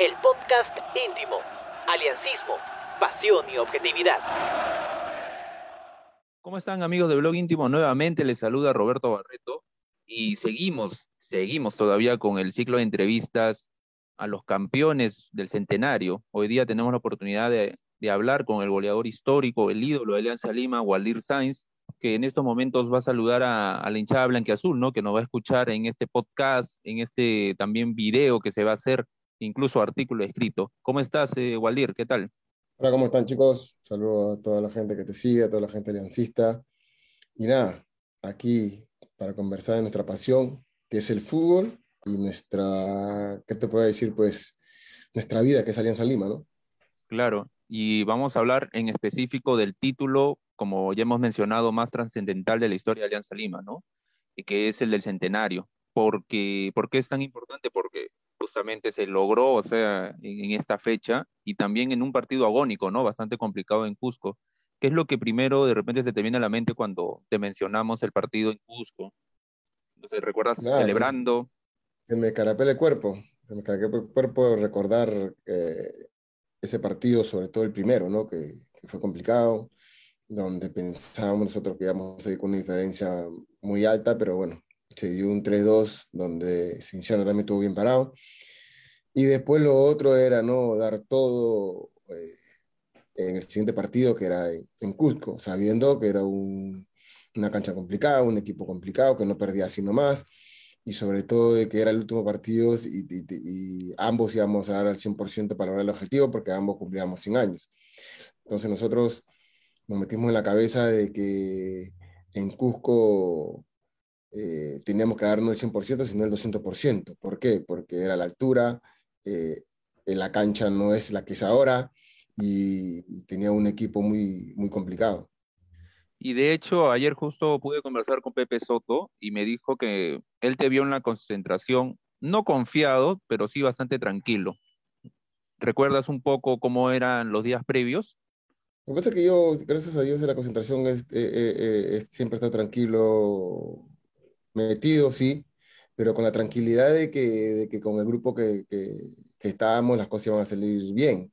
el podcast íntimo, aliancismo, pasión y objetividad. ¿Cómo están amigos de Blog Íntimo? Nuevamente les saluda Roberto Barreto y seguimos, seguimos todavía con el ciclo de entrevistas a los campeones del centenario. Hoy día tenemos la oportunidad de, hablar con el goleador histórico, el ídolo de Alianza Lima, Waldir Sainz, que en estos momentos va a saludar a, la hinchada blanquiazul, ¿no? Que nos va a escuchar en este podcast, en este también video que se va a hacer incluso artículo escrito. ¿Cómo estás, eh, Waldir? ¿Qué tal? Hola, ¿cómo están chicos? Saludo a toda la gente que te sigue, a toda la gente aliancista. Y nada, aquí para conversar de nuestra pasión, que es el fútbol, y nuestra, ¿qué te puedo decir? Pues nuestra vida, que es Alianza Lima, ¿no? Claro, y vamos a hablar en específico del título, como ya hemos mencionado, más trascendental de la historia de Alianza Lima, ¿no? Y que es el del centenario. Porque, ¿Por qué es tan importante? Porque justamente se logró, o sea, en, en, esta fecha y también en un partido agónico, ¿no? Bastante complicado en Cusco. ¿Qué es lo que primero de repente se te viene a la mente cuando te mencionamos el partido en Cusco? Entonces, ¿recuerdas claro, celebrando? Se me carapela el cuerpo, se me carapela el cuerpo recordar eh, ese partido, sobre todo el primero, ¿no? Que, que, fue complicado, donde pensábamos nosotros que íbamos a ir con una diferencia muy alta, pero bueno, se dio un 3-2 donde Cinciano también estuvo bien parado. Y después lo otro era no dar todo eh, en el siguiente partido, que era en, Cusco, sabiendo que era un, una cancha complicada, un equipo complicado, que no perdía así nomás, y sobre todo de que era el último partido y, y, y ambos íbamos a dar al 100% para lograr el objetivo, porque ambos cumplíamos 100 años. Entonces nosotros nos metimos en la cabeza de que en Cusco eh, teníamos que darnos el 100%, sino el 200%. ¿Por qué? Porque era la altura, eh, la cancha no es la que es ahora y, tenía un equipo muy, muy complicado. Y de hecho, ayer justo pude conversar con Pepe Soto y me dijo que él te vio en la concentración, no confiado, pero sí bastante tranquilo. ¿Recuerdas un poco cómo eran los días previos? Lo que pasa es que yo, gracias a Dios, en la concentración es, eh, eh, siempre está tranquilo, metido, sí, pero con la tranquilidad de que, con el grupo que, estábamos las cosas iban a salir bien.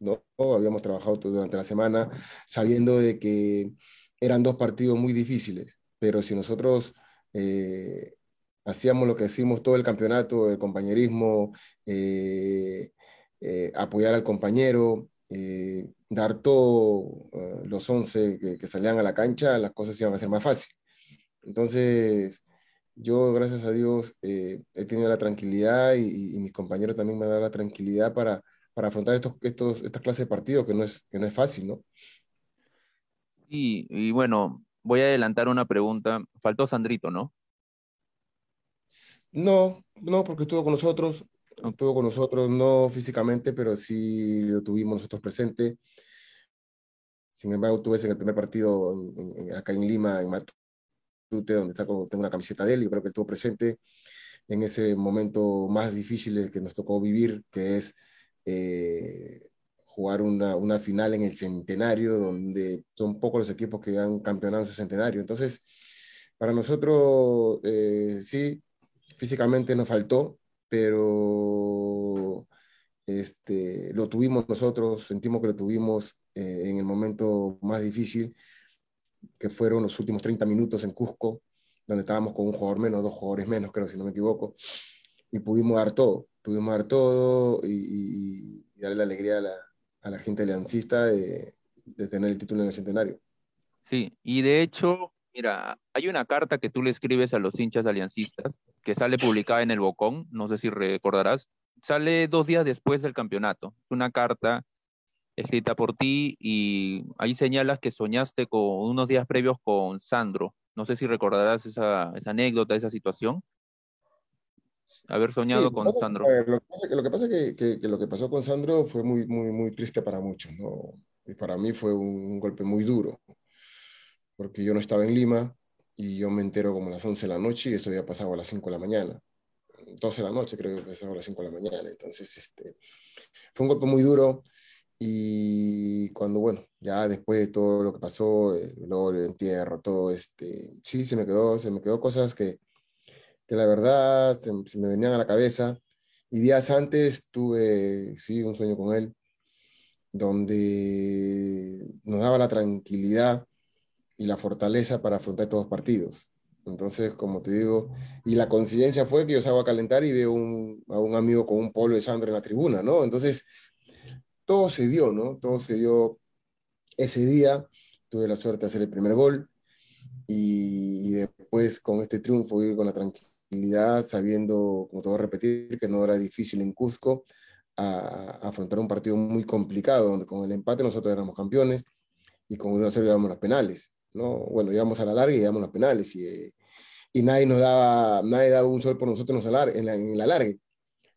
¿no? Habíamos trabajado durante la semana sabiendo de que eran dos partidos muy difíciles, pero si nosotros eh, hacíamos lo que hicimos todo el campeonato, el compañerismo, eh, eh, apoyar al compañero, dar todo los 11 que, que salían a la cancha, las cosas iban a ser más fáciles. Entonces, yo, gracias a Dios, eh, he tenido la tranquilidad y, y, mis compañeros también me han dado la tranquilidad para, para afrontar estos, estos, estas clases de partidos, que no es, que no es fácil, ¿no? Sí, y bueno, voy a adelantar una pregunta. Faltó Sandrito, ¿no? No, no, porque estuvo con nosotros, estuvo con nosotros, no físicamente, pero sí lo tuvimos nosotros presente. Sin embargo, tuve en el primer partido en, en, acá en Lima, en Matu, donde está, tengo una camiseta de él, yo creo que estuvo presente en ese momento más difícil que nos tocó vivir, que es eh, jugar una, una, final en el centenario, donde son pocos los equipos que han campeonado en su centenario. Entonces, para nosotros, eh, sí, físicamente nos faltó, pero este, lo tuvimos nosotros, sentimos que lo tuvimos eh, en el momento más difícil que fueron los últimos 30 minutos en Cusco, donde estábamos con un jugador menos, dos jugadores menos, creo, si no me equivoco, y pudimos dar todo, pudimos dar todo y, y, darle la alegría a la, a la gente aliancista de, de, tener el título en el centenario. Sí, y de hecho, mira, hay una carta que tú le escribes a los hinchas aliancistas, que sale publicada en el Bocón, no sé si recordarás, sale dos días después del campeonato. Es una carta escrita por ti y ahí señalas que soñaste con unos días previos con Sandro. No sé si recordarás esa, esa anécdota, esa situación. Haber soñado sí, con Sandro. Ver, lo, que pasa, lo que pasa es que, que, que, lo que pasó con Sandro fue muy, muy, muy triste para muchos, ¿no? Y para mí fue un, un, golpe muy duro, porque yo no estaba en Lima y yo me entero como a las 11 de la noche y esto había pasado a las 5 de la mañana. 12 de la noche creo que pasaba a las 5 de la mañana. Entonces, este, fue un golpe muy duro y cuando, bueno, ya después de todo lo que pasó, el velorio, el entierro, todo, este, sí, se me quedó, se me quedó cosas que, que la verdad se, se, me venían a la cabeza Y días antes tuve, sí, un sueño con él, donde nos daba la tranquilidad y la fortaleza para afrontar todos los partidos. Entonces, como te digo, y la coincidencia fue que yo salgo a calentar y veo a un amigo con un polo de Sandro en la tribuna, ¿no? Entonces, todo se dio, ¿no? Todo se dio ese día. Tuve la suerte de hacer el primer gol y, después con este triunfo ir con la tranquilidad, sabiendo, como te voy a repetir, que no era difícil en Cusco, afrontar un partido muy complicado, donde con el empate nosotros éramos campeones y con el 1-0 íbamos a los penales. ¿no? Bueno, íbamos a la larga y a los penales y, y, nadie nos daba, nadie daba un sol por nosotros en la larga.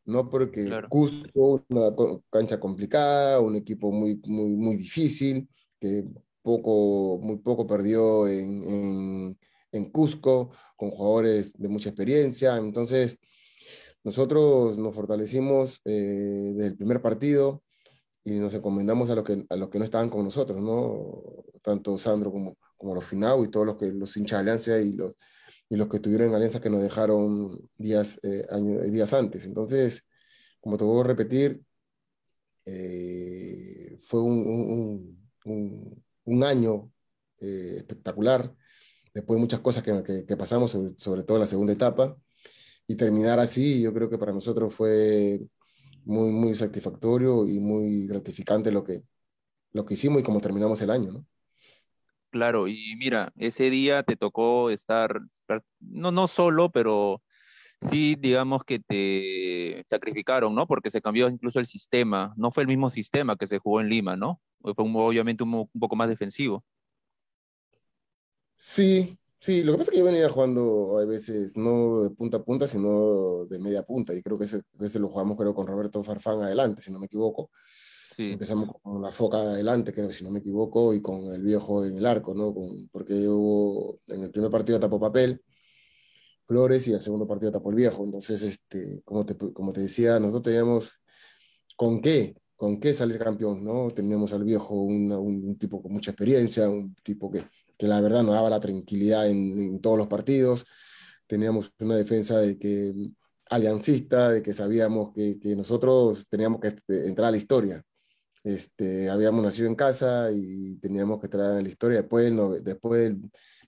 ¿No? Porque Cusco, una cancha complicada, un equipo muy, muy, muy difícil, que poco, muy poco perdió en, en, en Cusco, con jugadores de mucha experiencia. Entonces, nosotros nos fortalecimos eh, desde el primer partido y nos encomendamos a los que, a los que no estaban con nosotros, ¿no? Tanto Sandro como, como los Finau y todos los, que, los hinchas de Alianza y los, y los que estuvieron en Alianza que nos dejaron días, eh, años, días antes. Entonces, como te voy a repetir, eh, fue un, un, año eh, espectacular, después de muchas cosas que, que, pasamos, sobre, sobre, todo en la segunda etapa, y terminar así, yo creo que para nosotros fue muy, muy satisfactorio y muy gratificante lo que, lo que hicimos y cómo terminamos el año. Claro, y mira, ese día te tocó estar, no, no solo, pero sí, digamos que te sacrificaron, ¿no? Porque se cambió incluso el sistema. No fue el mismo sistema que se jugó en Lima, ¿no? Fue obviamente un, un poco más defensivo. Sí, sí, lo que pasa es que yo venía jugando a veces no de punta a punta, sino de media punta, y creo que ese, ese lo jugamos creo con Roberto Farfán adelante, si no me equivoco. Empezamos con la foca adelante, creo, si no me equivoco, y con el viejo en el arco, ¿no? Con, porque hubo, en el primer partido tapó papel, Flores, y el segundo partido tapó el viejo. Entonces, este, como, te, como te decía, nosotros teníamos con qué, con qué salir campeón, ¿no? Teníamos al viejo un, un, tipo con mucha experiencia, un tipo que, que la verdad nos daba la tranquilidad en, en todos los partidos. Teníamos una defensa de que aliancista, de que sabíamos que, que nosotros teníamos que este, entrar a la historia, este, habíamos nacido en casa y teníamos que entrar en la historia después, del, después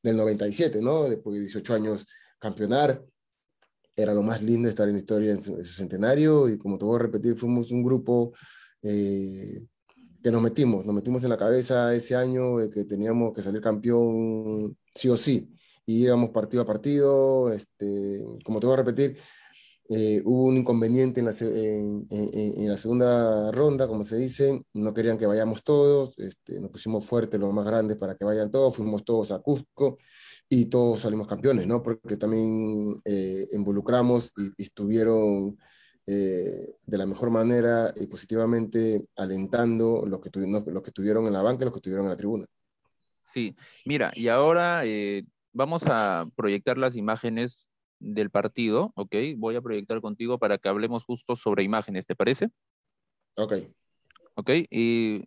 del, 97, ¿no? Después de 18 años campeonar. Era lo más lindo estar en la historia en su, centenario y como te voy a repetir, fuimos un grupo eh, que nos metimos, nos metimos en la cabeza ese año de que teníamos que salir campeón sí o sí. Y íbamos partido a partido, este, como te voy a repetir, eh, hubo un inconveniente en la, en, en, la, segunda ronda, como se dice, no querían que vayamos todos, este, nos pusimos fuertes los más grandes para que vayan todos, fuimos todos a Cusco y todos salimos campeones, ¿no? Porque también eh, involucramos y, y estuvieron eh, de la mejor manera y positivamente alentando los que, los que estuvieron en la banca y los que estuvieron en la tribuna. Sí, mira, y ahora eh, vamos a proyectar las imágenes del partido, ¿ok? Voy a proyectar contigo para que hablemos justo sobre imágenes, ¿te parece? Ok. Ok, y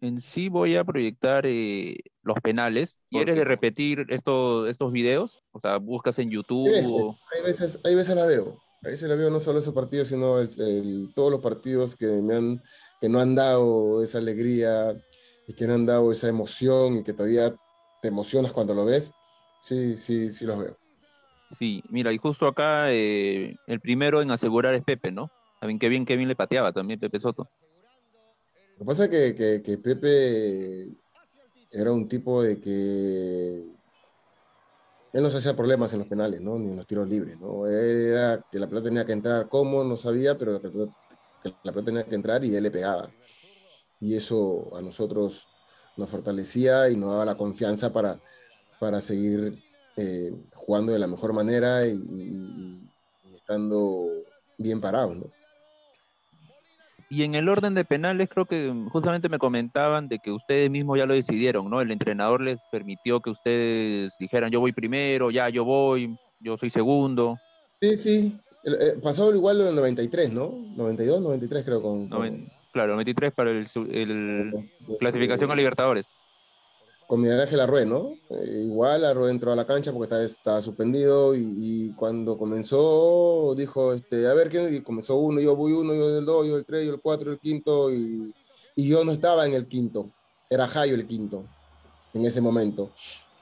en sí voy a proyectar eh, los penales. ¿Quieres de repetir esto, estos videos? O sea, buscas en YouTube. Hay veces, hay veces, hay veces la veo. A veces la veo no solo ese partido, sino el, el, todos los partidos que, me han, que no han dado esa alegría y que no han dado esa emoción y que todavía te emocionas cuando lo ves. Sí, sí, sí los veo. Sí, mira, y justo acá eh, el primero en asegurar es Pepe, ¿no? También qué bien, qué bien le pateaba también Pepe Soto. Lo que pasa es que, que, que Pepe era un tipo de que él no se hacía problemas en los penales, ¿no? Ni en los tiros libres, ¿no? Era que la pelota tenía que entrar como, no sabía, pero que la pelota tenía que entrar y él le pegaba. Y eso a nosotros nos fortalecía y nos daba la confianza para, para seguir eh, jugando de la mejor manera y, y, y estando bien parados, ¿no? Y en el orden de penales, creo que justamente me comentaban de que ustedes mismos ya lo decidieron, ¿no? El entrenador les permitió que ustedes dijeran, yo voy primero, ya yo voy, yo soy segundo. Sí, sí. Eh, pasó igual en el 93, ¿no? 92, 93 creo con... con... Claro, 93 para el, el clasificación a Libertadores. Con Miguel Ángel Arrué, ¿no? Eh, igual Arrué entró a la cancha porque estaba, suspendido y, cuando comenzó dijo, este, a ver, ¿quién? Y comenzó uno, yo voy uno, yo del dos, yo del tres, yo el cuatro, el quinto y, y yo no estaba en el quinto, era Jayo el quinto en ese momento.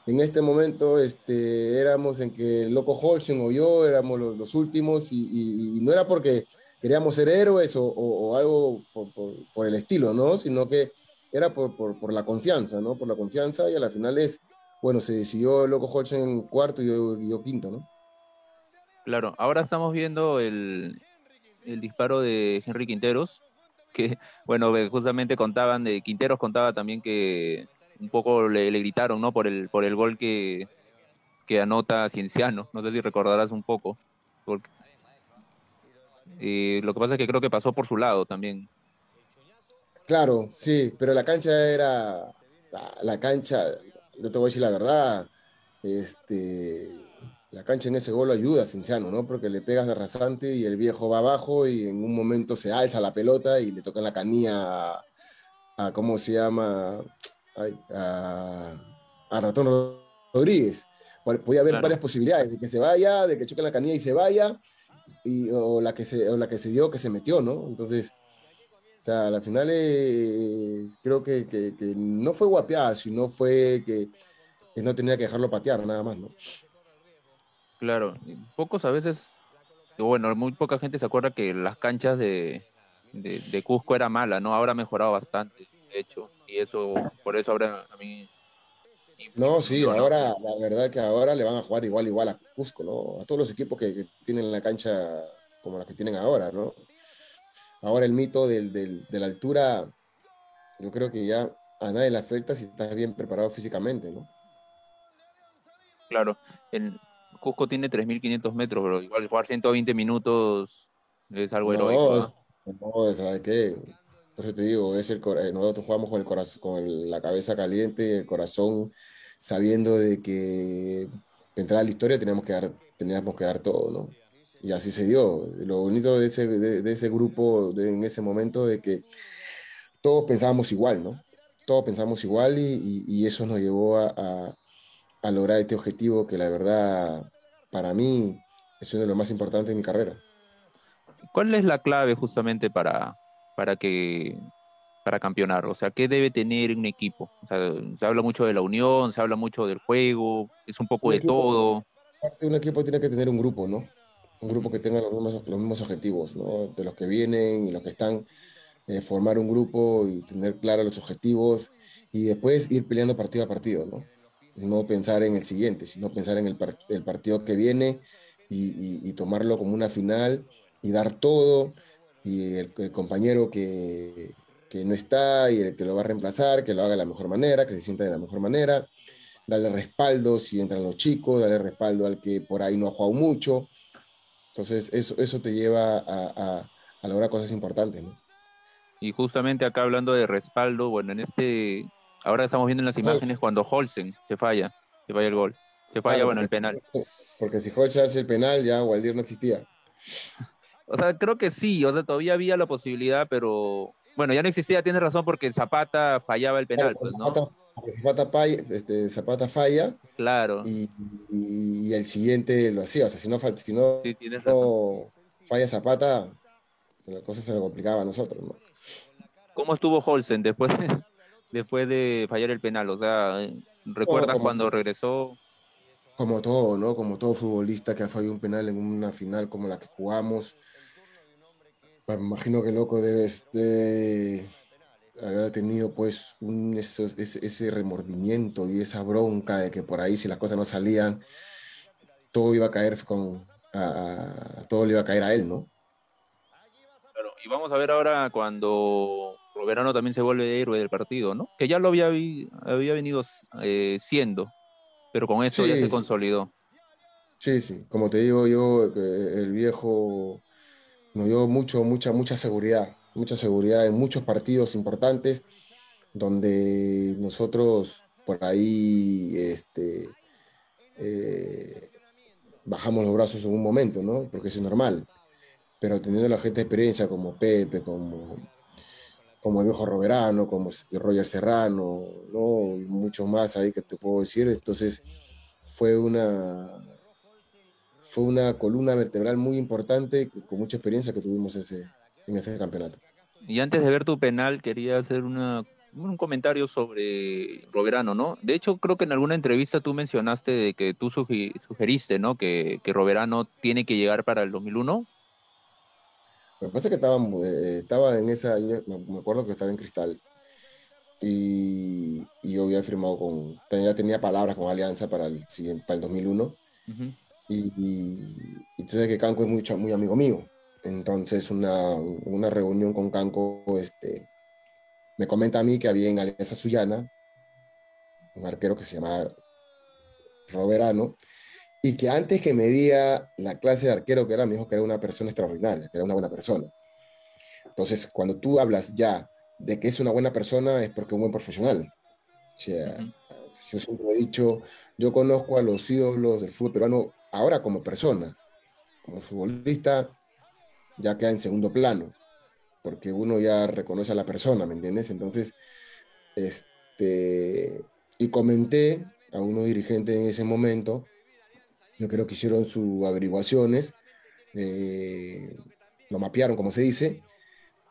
En este momento este, éramos en que Loco Holsen o yo éramos los, últimos y, no era porque queríamos ser héroes o, algo por, el estilo, ¿no? Sino que era por, por, por, la confianza, ¿no? Por la confianza y a la final es, bueno, se decidió Loco Holsen en cuarto y yo, quinto, ¿no? Claro, ahora estamos viendo el, el disparo de Henry Quinteros, que, bueno, justamente contaban de Quinteros contaba también que un poco le, gritaron, ¿no? Por el, por el gol que, que anota Cienciano, no sé si recordarás un poco. Eh, lo que pasa es que creo que pasó por su lado también. Claro, sí, pero la cancha era, la cancha, yo te voy a decir la verdad, este, la cancha en ese gol ayuda a Cienciano, ¿no? Porque le pegas de rasante y el viejo va abajo y en un momento se alza la pelota y le toca la canilla a, a ¿cómo se llama? Ay, a, a, Ratón Rodríguez. Podía haber claro. varias posibilidades, de que se vaya, de que choque la canilla y se vaya, y, o, la que se, o la que se dio, que se metió, ¿no? Entonces, o sea, al final eh, creo que, que, que, no fue guapeada, sino fue que, que, no tenía que dejarlo patear, nada más, ¿no? Claro, pocos a veces, bueno, muy poca gente se acuerda que las canchas de, de, de Cusco era mala, ¿no? Ahora ha mejorado bastante, de hecho, y eso, por eso ahora a mí... No, sí, ahora, la verdad que ahora le van a jugar igual, igual a Cusco, ¿no? A todos los equipos que, que tienen la cancha como la que tienen ahora, ¿no? Ahora el mito del, del, de la altura, yo creo que ya a nadie le afecta si estás bien preparado físicamente, ¿no? Claro, el Cusco tiene 3.500 metros, pero igual jugar 120 minutos es algo no, heroico. Es, no, ¿sabes qué? Por eso te digo, es el, nosotros jugamos con, el corazón, con el, la cabeza caliente, el corazón sabiendo de que entrar a la historia teníamos que dar, teníamos que dar todo, ¿no? Y así se dio. Lo bonito de ese, de, de ese grupo de, en ese momento de que todos pensábamos igual, ¿no? Todos pensamos igual y, y, y eso nos llevó a, a, a, lograr este objetivo que la verdad para mí es uno de los más importantes de mi carrera. ¿Cuál es la clave justamente para, para que para campeonar? O sea, ¿qué debe tener un equipo? O sea, se habla mucho de la unión, se habla mucho del juego, es un poco un de equipo, todo. Un equipo tiene que tener un grupo, ¿no? Un grupo que tenga los mismos, los mismos objetivos, ¿no? De los que vienen y los que están, eh, formar un grupo y tener claros los objetivos y después ir peleando partido a partido, ¿no? No pensar en el siguiente, sino pensar en el, part el partido que viene y, y, y, tomarlo como una final y dar todo y el, el compañero que, que, no está y el que lo va a reemplazar, que lo haga de la mejor manera, que se sienta de la mejor manera, darle respaldo si entran los chicos, darle respaldo al que por ahí no ha jugado mucho. Entonces, eso, eso te lleva a, a, a lograr cosas importantes, ¿no? Y justamente acá hablando de respaldo, bueno, en este, ahora estamos viendo en las imágenes cuando Holsen se falla, se falla el gol, se falla, claro, bueno, el penal. Porque si Holsen hace el penal, ya Waldir no existía. O sea, creo que sí, o sea, todavía había la posibilidad, pero bueno, ya no existía, tienes razón, porque Zapata fallaba el penal, pues, ¿no? Zapata, Zapata, falla, este, Zapata falla. Claro. Y, y, y, el siguiente lo hacía, o sea, si no, si no, sí, no falla Zapata, la cosa se le complicaba a nosotros, ¿no? ¿Cómo estuvo Holsen después, después de fallar el penal? O sea, ¿recuerdas cuando regresó? Como todo, ¿no? Como todo futbolista que ha fallado un penal en una final como la que jugamos. Me imagino que loco debe este, haber tenido pues un, ese, ese, remordimiento y esa bronca de que por ahí si las cosas no salían, todo iba a caer con, a, a, todo le iba a caer a él, ¿no? Claro, y vamos a ver ahora cuando Roberano también se vuelve héroe del partido, ¿no? Que ya lo había, había venido eh, siendo, pero con eso sí, ya se consolidó. Sí, sí, como te digo yo, el viejo nos dio mucho, mucha, mucha seguridad, mucha seguridad en muchos partidos importantes donde nosotros por ahí este, eh, bajamos los brazos en un momento, ¿no? Porque eso es normal. Pero teniendo la gente de experiencia como Pepe, como como el viejo Roberano, como Roger Serrano, ¿no? muchos más ahí que te puedo decir. Entonces fue una, fue una columna vertebral muy importante, con mucha experiencia que tuvimos ese, en ese campeonato. Y antes de ver tu penal, quería hacer una, un comentario sobre Roberano, ¿no? De hecho, creo que en alguna entrevista tú mencionaste de que tú sugeriste, ¿no? Que, que Roberano tiene que llegar para el 2001. Lo que pasa es que estaba, eh, estaba en esa, me acuerdo que estaba en Cristal y, y yo había firmado con, ya tenía palabras con Alianza para el, para el 2001 y, y, y, tú sabes que Canco es muy, muy amigo mío. Entonces una, una reunión con Canco este, me comenta a mí que había en Alianza Suyana un arquero que se llamaba Roberano, y que antes que me diga la clase de arquero que era, me dijo que era una persona extraordinaria, que era una buena persona. Entonces, cuando tú hablas ya de que es una buena persona, es porque es un buen profesional. O sea, yo siempre he dicho, yo conozco a los ídolos del fútbol peruano ahora como persona, como futbolista, ya queda en segundo plano porque uno ya reconoce a la persona, ¿me entiendes? Entonces, este, y comenté a unos dirigentes en ese momento, yo creo que hicieron sus averiguaciones, eh, lo mapearon, como se dice,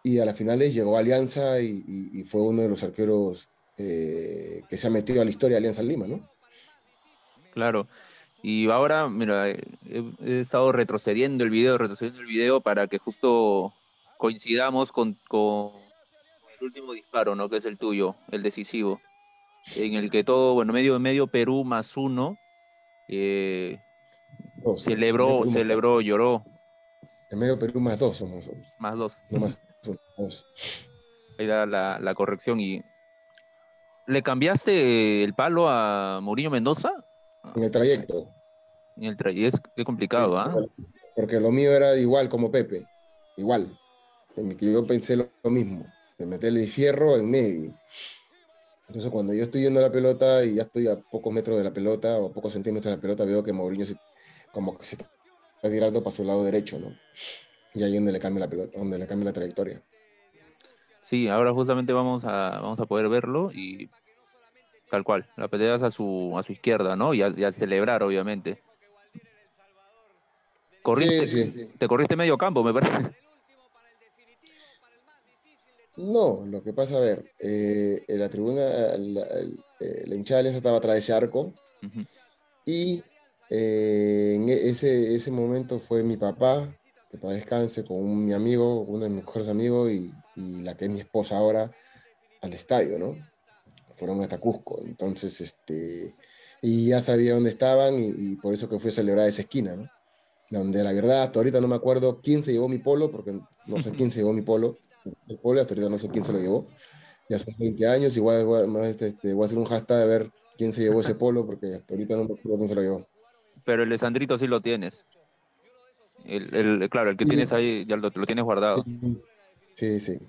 y a las finales llegó Alianza y, fue uno de los arqueros eh, que se ha metido a la historia de Alianza Lima, ¿no? Claro. Y ahora, mira, he, he, estado retrocediendo el video, retrocediendo el video para que justo coincidamos con, con, el último disparo, ¿no? Que es el tuyo, el decisivo, en el que todo, bueno, medio medio Perú más uno, eh, celebró, celebró, lloró. En medio Perú más dos somos. Más dos. No más dos. Ahí da la, la corrección y ¿Le cambiaste el palo a Mourinho Mendoza? En el trayecto. En el trayecto, es, complicado, ¿ah? Porque lo mío era igual como Pepe, igual yo pensé lo, mismo, de meterle el fierro en medio. Entonces cuando yo estoy yendo a la pelota y ya estoy a pocos metros de la pelota o a pocos centímetros de la pelota, veo que Mourinho como que se está tirando para su lado derecho, ¿no? Y ahí es donde le cambia la pelota, donde le cambia la trayectoria. Sí, ahora justamente vamos a, vamos a poder verlo y tal cual, la peleas a su, a su izquierda, ¿no? Y a, celebrar, obviamente. Corriste, sí, sí. Te corriste medio campo, me parece. No, lo que pasa, a ver, eh, en la tribuna, la, eh, la, hinchada estaba atrás de ese arco y eh, en ese, ese momento fue mi papá, que para descanse, con un, mi amigo, uno de mis mejores amigos y, y, la que es mi esposa ahora, al estadio, ¿no? Fueron hasta Cusco, entonces, este, y ya sabía dónde estaban y, y por eso que fue a celebrar esa esquina, ¿no? Donde la verdad, hasta ahorita no me acuerdo quién se llevó mi polo, porque no sé quién se llevó mi polo, el pueblo, hasta ahorita no sé quién se lo llevó. Ya son 20 años, igual voy a, este, este, voy a hacer un hashtag de ver quién se llevó ese polo, porque hasta ahorita no me acuerdo quién se lo llevó. Pero el de Sandrito sí lo tienes. El, el claro, el que tienes ahí ya lo, lo, tienes guardado. Sí, sí,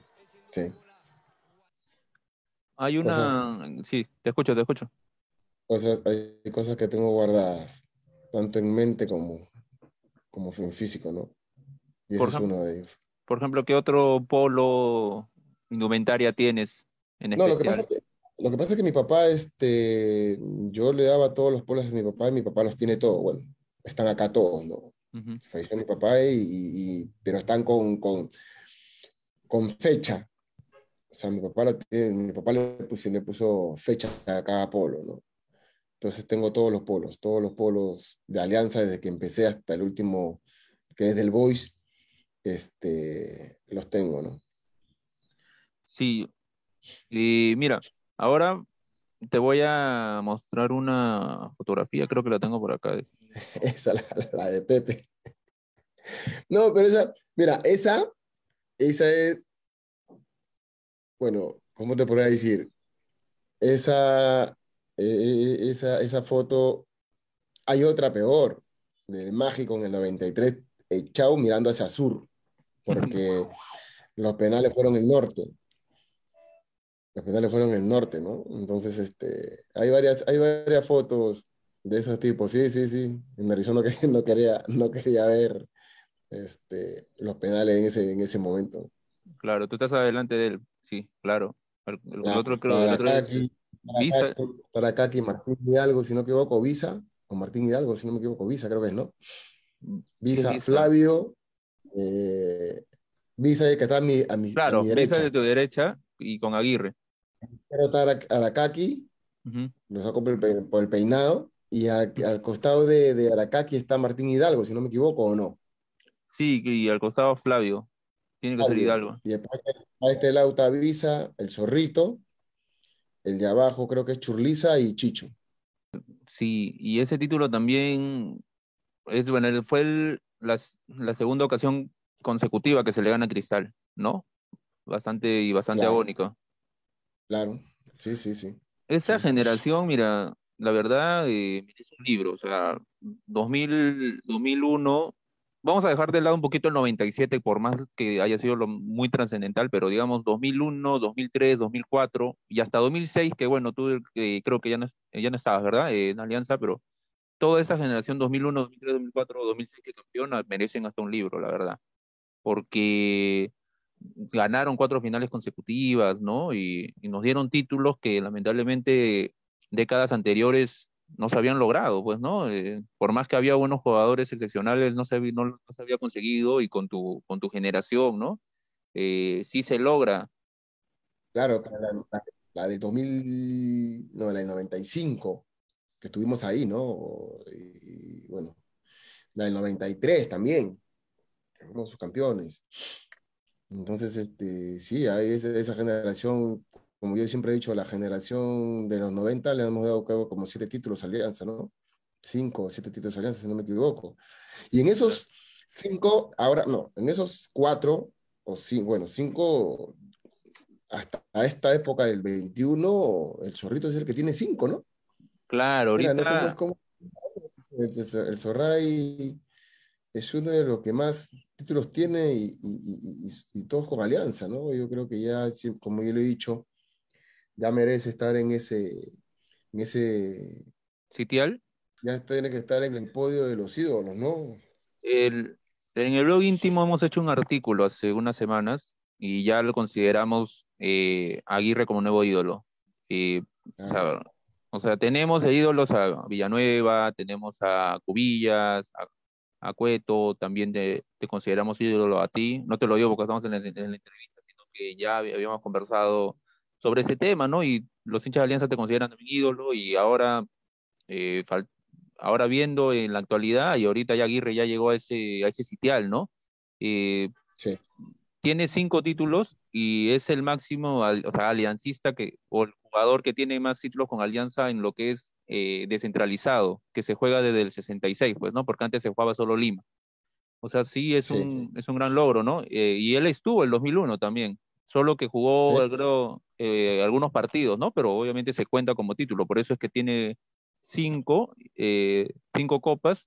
sí. Hay una... sí, te escucho, te escucho. Cosas, hay cosas que tengo guardadas, tanto en mente como, como en físico, ¿no? Y ese es uno de ellos. Por ejemplo, ¿qué otro polo indumentaria tienes en no, Lo que, pasa es que, lo que pasa es que mi papá, este, yo le daba todos los polos a mi papá y mi papá los tiene todos. Bueno, están acá todos, ¿no? Falleció mi papá, y, pero están con, con, con fecha. O sea, mi papá, mi papá le, puso, le puso fecha a cada polo, ¿no? Entonces tengo todos los polos, todos los polos de Alianza desde que empecé hasta el último, que es del Boys, este, los tengo, ¿no? Sí. Y mira, ahora te voy a mostrar una fotografía, creo que la tengo por acá. esa, la, de Pepe. No, pero esa, mira, esa, esa es, bueno, ¿cómo te podría decir? Esa, e, e, esa, esa foto, hay otra peor, del Mágico en el 93, echado mirando hacia sur porque los penales fueron el norte. Los penales fueron el norte, ¿no? Entonces, este, hay varias, hay varias fotos de esos tipos. Sí, sí, sí. Me no, no, quería, no quería ver este, los penales en ese, en ese momento. Claro, tú estás adelante de él. Sí, claro. El, el Ya, otro creo, el otro es Tarakaki, Visa, Tarakaki, Tarakaki, Martín Hidalgo, si no me equivoco, Visa, o Martín Hidalgo, si no me equivoco, Visa, creo que es, ¿no? ¿qué es Visa? Flavio, eh, Visa que está a mi, a mi, a Claro, mi Visa derecha. de tu derecha y con Aguirre. Pero Tarak- Arakaki, lo saco por el, pe- por el peinado, y a- al costado de, de Arakaki está Martín Hidalgo, si no me equivoco, o no. Sí, y al costado Flavio. Tiene que Flavio. Hidalgo. Y después a este lado está Visa, el Zorrito, el de abajo creo que es Churliza y Chicho. Sí, y ese título también es, bueno, fue el- la, la segunda ocasión consecutiva que se le gana a Cristal, ¿no? Bastante y bastante Claro, agónico. claro, sí, sí, sí, Esa sí. generación, mira, la verdad, eh, es un libro, o sea, 2000, 2001, vamos a dejar de lado un poquito el 97, por más que haya sido lo muy trascendental, pero digamos 2001, 2003, 2004 y hasta 2006, que bueno, tú eh, creo que ya no, es- ya no estabas, ¿verdad? Eh, en Alianza, pero toda esa generación 2001, 2003, 2004, 2006 que campeona merecen hasta un libro, la verdad, porque ganaron cuatro finales consecutivas, ¿no? Y, y nos dieron títulos que lamentablemente décadas anteriores no se habían logrado, pues, ¿no? Eh, por más que había buenos jugadores excepcionales, no se, no, no se había conseguido y con tu, con tu generación, ¿no? Eh, sí se logra. Claro, la, la, del 2000, no, la del 95, que estuvimos ahí, ¿no? Y, bueno, la del 93 también, que fuimos sus campeones. Entonces, este, sí, hay esa generación, como yo siempre he dicho, la generación de los 90 le hemos dado como siete títulos a Alianza, ¿no? Cinco o siete títulos a Alianza, si no me equivoco. Y en esos cinco, ahora, no, en esos cuatro, o cinco, bueno, cinco, hasta esta época del 21, el Zorrito es el que tiene cinco, ¿no? Claro, Mira, ¿no? ¿Cómo es ahorita, como el, Zorray es uno de los que más títulos tiene y, y- y- y- y todos con Alianza, ¿no? Yo creo que ya, como yo lo he dicho, ya merece estar en ese, en ese, Sitial, ya tiene que estar en el podio de los ídolos, ¿no? el, en el blog íntimo hemos hecho un artículo hace unas semanas y ya lo consideramos eh, Aguirre como nuevo ídolo. Eh, o sea, o sea, tenemos de ídolos a Villanueva, tenemos a Cubillas, a, a Cueto, también te, te consideramos ídolo a ti. No te lo digo porque estamos en la, en la entrevista, sino que ya hab- habíamos conversado sobre este tema, ¿no? Y los hinchas de Alianza te consideran también ídolo y ahora, eh, ahora viendo en la actualidad y ahorita ya Aguirre ya llegó a ese, a ese sitial, ¿no? Eh, sí, tiene cinco títulos y es el máximo, o sea, aliancista que, o el jugador que tiene más títulos con Alianza en lo que es eh, descentralizado, que se juega desde el 66, pues, ¿no? Porque antes se jugaba solo Lima. O sea, sí es sí, un, es un gran logro, ¿no? Eh, y él estuvo el 2001 también, solo que jugó, sí, creo, eh, algunos partidos, ¿no? Pero obviamente se cuenta como título, por eso es que tiene cinco, eh, cinco copas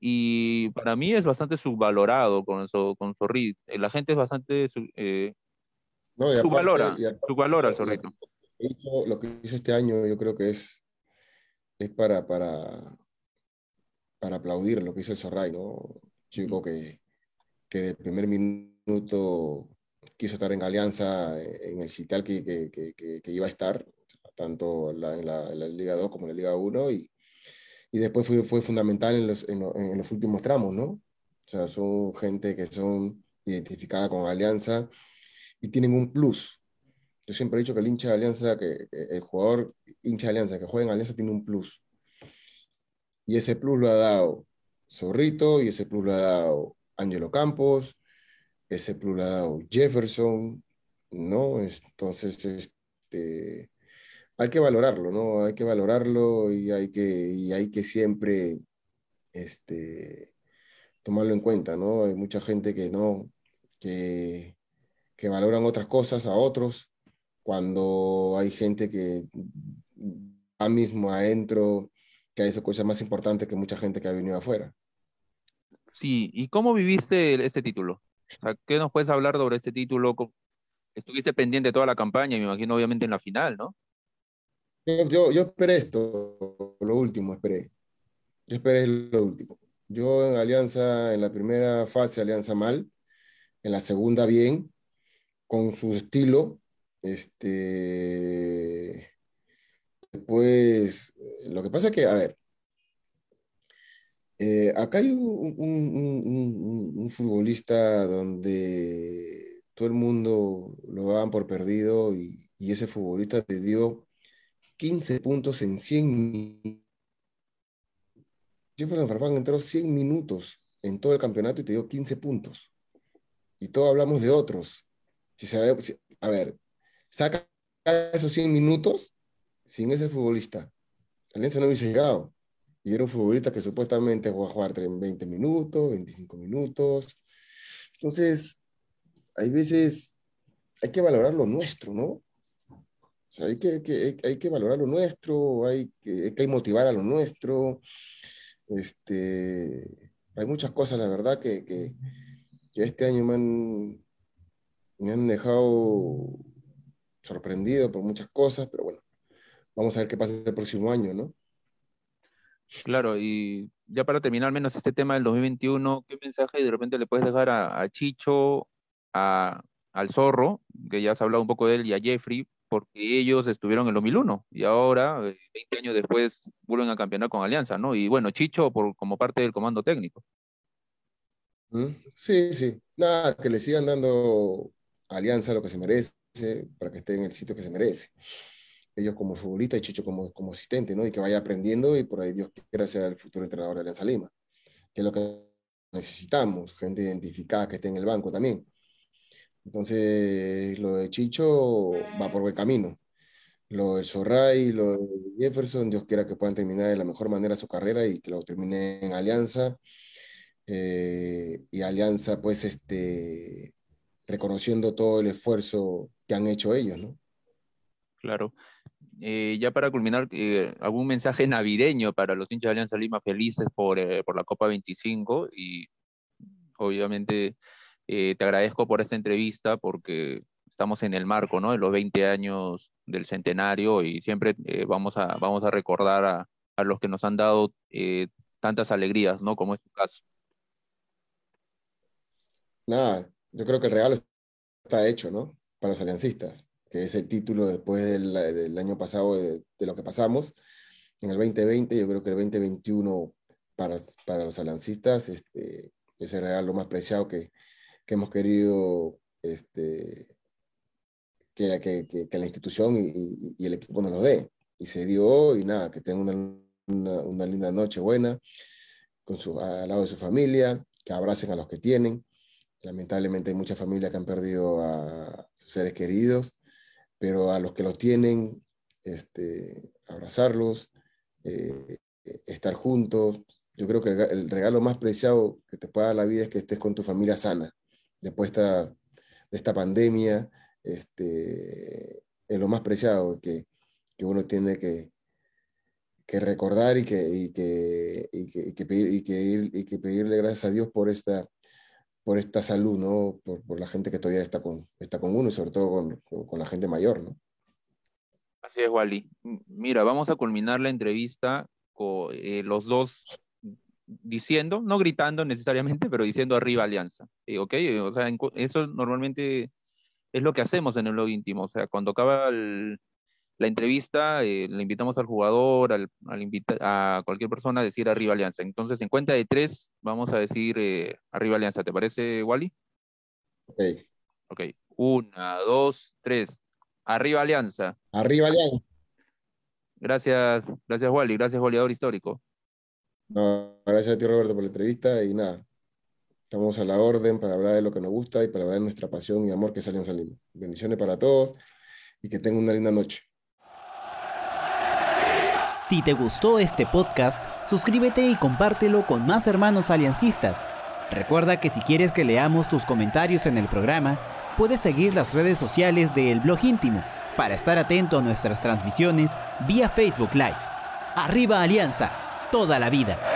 y para mí es bastante subvalorado con eso, con Zorrito. Eh, La gente es bastante eh, no, y aparte, subvalora, y aparte, subvalora al Zorrito. aparte lo que hizo, lo que hizo este año, yo creo que es, es para, para, para aplaudir lo que hizo el Zorray, ¿no? Chico que, que del primer minuto quiso estar en Alianza en el sitial que, que, que, que- iba a estar, tanto la, en la, en la Liga 2 como en la Liga 1, y, y después fue, fue fundamental en los, en, en los últimos tramos, ¿no? O sea, son gente que son identificada con Alianza y tienen un plus. Yo siempre he dicho que el hincha de Alianza, que, el jugador hincha de Alianza que juega en Alianza tiene un plus. Y ese plus lo ha dado Zorrito, y ese plus lo ha dado Angelo Campos, ese dado Jefferson, ¿no? Entonces, este, hay que valorarlo, ¿no? Hay que valorarlo y hay que, y hay que siempre este, tomarlo en cuenta, ¿no? Hay mucha gente que no, que, que valoran otras cosas a otros, cuando hay gente que va mismo adentro, que hay cosas más importantes que mucha gente que ha venido afuera. Sí, ¿y cómo viviste este título? ¿Qué nos puedes hablar sobre este título? ¿Cómo- Estuviste pendiente toda la campaña, me imagino, obviamente en la final, ¿no? Yo, yo, esperé esto, lo último, esperé. Yo esperé lo último. Yo en Alianza, en la primera fase, Alianza mal, en la segunda bien, con su estilo, Este, después, lo que pasa es que, a ver, eh, acá hay un, futbolista donde todo el mundo lo daban por perdido y, ese futbolista te dio 15 puntos en 100 minutos. Jefferson Farfán entró 100 minutos en todo el campeonato y te dio 15 puntos. Y todos hablamos de otros. Si a ver, saca esos 100 minutos sin ese futbolista. Alianza no hubiese llegado. Y era un futbolista que supuestamente va a jugar en 20 minutos, 25 minutos. Entonces, hay veces, hay que valorar lo nuestro, ¿no? O sea, hay que, hay que valorar lo nuestro, hay que, motivar a lo nuestro. Este, hay muchas cosas, la verdad, que, que, este año me han, me han dejado sorprendido por muchas cosas, pero bueno, vamos a ver qué pasa el próximo año, ¿no? Claro, y ya para terminar menos este tema del 2021, ¿qué mensaje de repente le puedes dejar a, Chicho, a, al Zorro, que ya has hablado un poco de él, y a Jeffrey, porque ellos estuvieron en el 2001 y ahora, 20 eh, años después, vuelven a campeonar con Alianza, ¿no? Y bueno, Chicho por, como parte del comando técnico. ¿Mm? Sí, sí. Nada, que le sigan dando a Alianza lo que se merece, para que esté en el sitio que se merece ellos como futbolistas y Chicho como, como asistente, ¿no? Y que vaya aprendiendo y por ahí Dios quiera ser el futuro entrenador de Alianza Lima, que es lo que necesitamos, gente identificada que esté en el banco también. Entonces, lo de Chicho va por buen camino. Lo de Sorray, lo de Jefferson, Dios quiera que puedan terminar de la mejor manera su carrera y que lo termine en Alianza. Eh, y Alianza, pues, este, reconociendo todo el esfuerzo que han hecho ellos, ¿no? Claro. Eh, ya para culminar, eh, algún mensaje navideño para los hinchas de Alianza Lima felices por, eh, por la Copa 25 y obviamente te agradezco por esta entrevista porque estamos en el marco ¿no? de los 20 años del centenario y siempre vamos, a, vamos a recordar a, a los que nos han dado tantas alegrías, ¿no? como es tu caso. Nada, yo creo que el regalo está hecho, ¿no? Para los aliancistas que es el título después del, año pasado de, lo que pasamos. En el 2020, yo creo que el 2021 para, para los alancistas este, es el regalo más preciado que, que hemos querido este, que, que, que, la institución y, y, el equipo nos lo dé. Y se dio, y nada, que tengan una, una, linda noche buena con su, al lado de su familia, que abracen a los que tienen. Lamentablemente hay muchas familias que han perdido a sus seres queridos pero a los que los tienen, este, abrazarlos, eh, estar juntos. Yo creo que el regalo más preciado que te pueda dar la vida es que estés con tu familia sana. Después de esta pandemia, este, es lo más preciado que, que uno tiene que, que recordar y que, y que, y que, pedir, y, que y que pedirle gracias a Dios por esta, por esta salud, ¿no? Por, la gente que todavía está con, está con uno y sobre todo con, la gente mayor, ¿no? Así es, Wally. Mira, vamos a culminar la entrevista con eh, los dos diciendo, no gritando necesariamente, pero diciendo arriba Alianza. Eh, ¿Ok? O sea, eso normalmente es lo que hacemos en el blog íntimo. O sea, cuando acaba el, la entrevista, eh, le invitamos al jugador, al, a cualquier persona a decir arriba Alianza. Entonces, en cuenta de tres, vamos a decir eh, arriba Alianza. ¿Te parece, Wally? Ok. Ok. Una, dos, tres. Arriba Alianza. Arriba Alianza. Gracias, gracias, Wally. Gracias, goleador histórico. No, gracias a ti, Roberto, por la entrevista y nada. Estamos a la orden para hablar de lo que nos gusta y para hablar de nuestra pasión y amor que es Alianza Lima. Bendiciones para todos y que tengan una linda noche. Si te gustó este podcast, suscríbete y compártelo con más hermanos aliancistas. Recuerda que si quieres que leamos tus comentarios en el programa, puedes seguir las redes sociales de El Blog Íntimo para estar atento a nuestras transmisiones vía Facebook Live. Arriba Alianza, toda la vida.